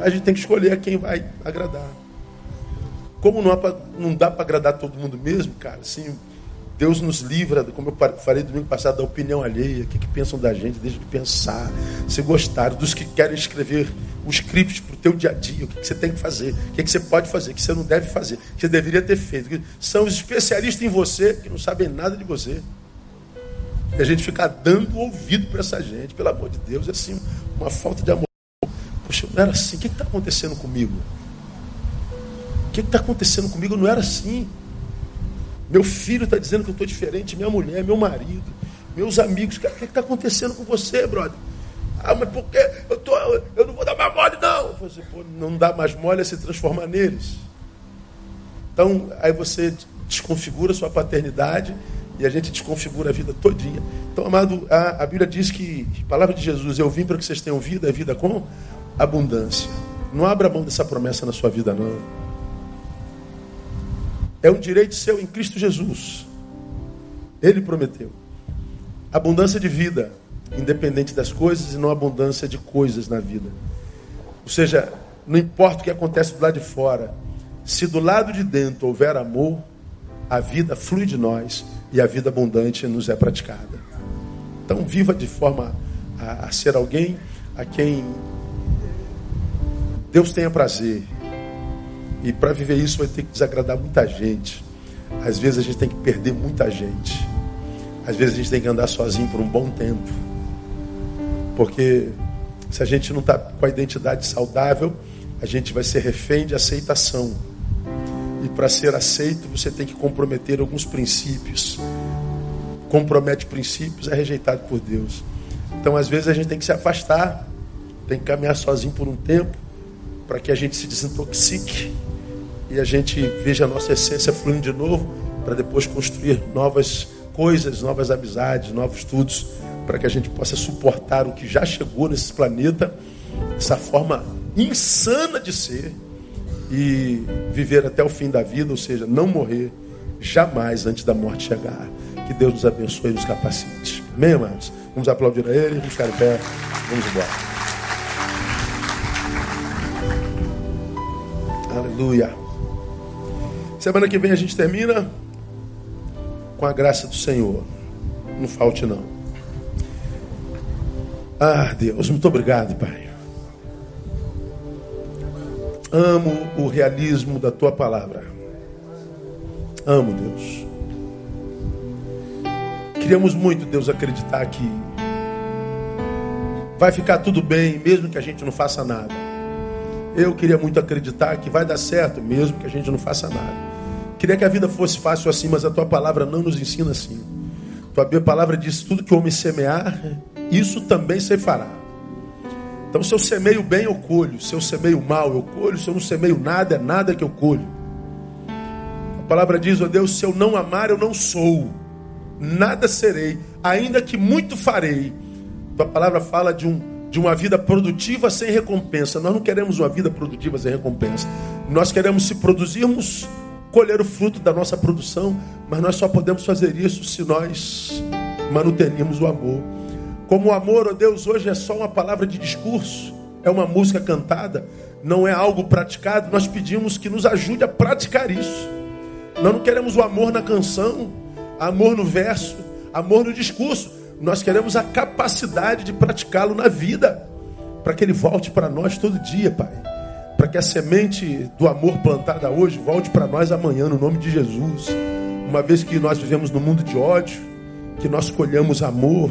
A gente tem que escolher a quem vai agradar. Como não, dá para agradar todo mundo mesmo, cara, assim, Deus nos livra, como eu falei domingo passado, da opinião alheia, o que, que pensam da gente, deixa de pensar, se gostaram, dos que querem escrever os scripts para o teu dia a dia, o que, que você tem que fazer, o que, que você pode fazer, o que você não deve fazer, o que você deveria ter feito. São os especialistas em você que não sabem nada de você. E a gente fica dando ouvido para essa gente, pelo amor de Deus, é assim, uma falta de amor. Poxa, não era assim, o que está acontecendo comigo? O que está acontecendo comigo? Não era assim. Meu filho está dizendo que eu estou diferente, minha mulher, meu marido, meus amigos. O que está acontecendo com você, brother? Ah, mas por que eu, tô, eu não vou dar mais mole, não? Você, pô, não dá mais mole é se transformar neles. Então, aí você desconfigura sua paternidade e a gente desconfigura a vida todinha. Então, amado, a, a Bíblia diz que, a palavra de Jesus, eu vim para que vocês tenham vida, vida com abundância. Não abra mão dessa promessa na sua vida, não. É um direito seu em Cristo Jesus. Ele prometeu. Abundância de vida, independente das coisas, e não abundância de coisas na vida. Ou seja, não importa o que acontece do lado de fora, se do lado de dentro houver amor, a vida flui de nós e a vida abundante nos é praticada. Então, viva de forma a, a ser alguém a quem Deus tenha prazer e para viver isso vai ter que desagradar muita gente. Às vezes a gente tem que perder muita gente. Às vezes a gente tem que andar sozinho por um bom tempo. Porque se a gente não está com a identidade saudável, a gente vai ser refém de aceitação. E para ser aceito, você tem que comprometer alguns princípios. Compromete princípios, é rejeitado por Deus. Então, às vezes, a gente tem que se afastar, tem que caminhar sozinho por um tempo, para que a gente se desintoxique e a gente veja a nossa essência fluindo de novo, para depois construir novas coisas, novas amizades, novos estudos, para que a gente possa suportar o que já chegou nesse planeta, essa forma insana de ser e viver até o fim da vida, ou seja, não morrer jamais antes da morte chegar. Que Deus nos abençoe e nos capacite. Amém, amados? Vamos aplaudir a Ele, vamos ficar em pé, vamos embora. Aleluia. Semana que vem a gente termina com a graça do Senhor. Não falte não. Ah, Deus, muito obrigado, Pai. Amo o realismo da tua palavra. Amo, Deus. Queríamos muito, Deus, acreditar que vai ficar tudo bem, mesmo que a gente não faça nada. Eu queria muito acreditar que vai dar certo, mesmo que a gente não faça nada. Queria que a vida fosse fácil assim, mas a tua palavra não nos ensina assim. Tua palavra diz: tudo que o homem semear, isso também se fará. Então, se eu semeio bem, eu colho. Se eu semeio mal, eu colho. Se eu não semeio nada, é nada que eu colho. A palavra diz: ó Deus, se eu não amar, eu não sou. Nada serei. ainda que muito farei. A palavra fala de, um, de uma vida produtiva sem recompensa. Nós não queremos uma vida produtiva sem recompensa. Nós queremos, se produzirmos, colher o fruto da nossa produção, mas nós só podemos fazer isso se nós manutenemos o amor. Como o amor, ó oh Deus, hoje é só uma palavra de discurso, é uma música cantada, não é algo praticado, nós pedimos que nos ajude a praticar isso. Nós não queremos o amor na canção, amor no verso, amor no discurso. Nós queremos a capacidade de praticá-lo na vida, para que ele volte para nós todo dia, Pai. Para que a semente do amor plantada hoje volte para nós amanhã, no nome de Jesus. Uma vez que nós vivemos no mundo de ódio, que nós colhamos amor,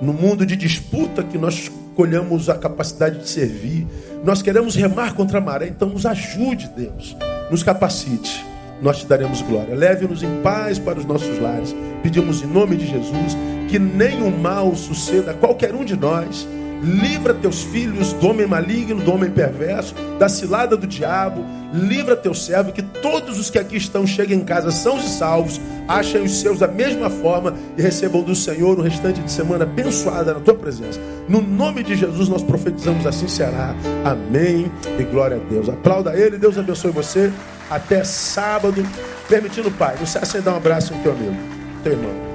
no mundo de disputa, que nós colhamos a capacidade de servir. Nós queremos remar contra a maré, então nos ajude, Deus, nos capacite nós te daremos glória. Leve-nos em paz para os nossos lares. Pedimos em nome de Jesus que nenhum mal suceda a qualquer um de nós. Livra teus filhos do homem maligno, do homem perverso, da cilada do diabo. Livra teu servo, que todos os que aqui estão cheguem em casa sãos e salvos, achem os seus da mesma forma e recebam do Senhor o restante de semana abençoada na tua presença. No nome de Jesus nós profetizamos assim será. Amém e glória a Deus. Aplauda ele, Deus abençoe você até sábado, permitindo o Pai. Você acender um abraço no teu amigo, teu irmão.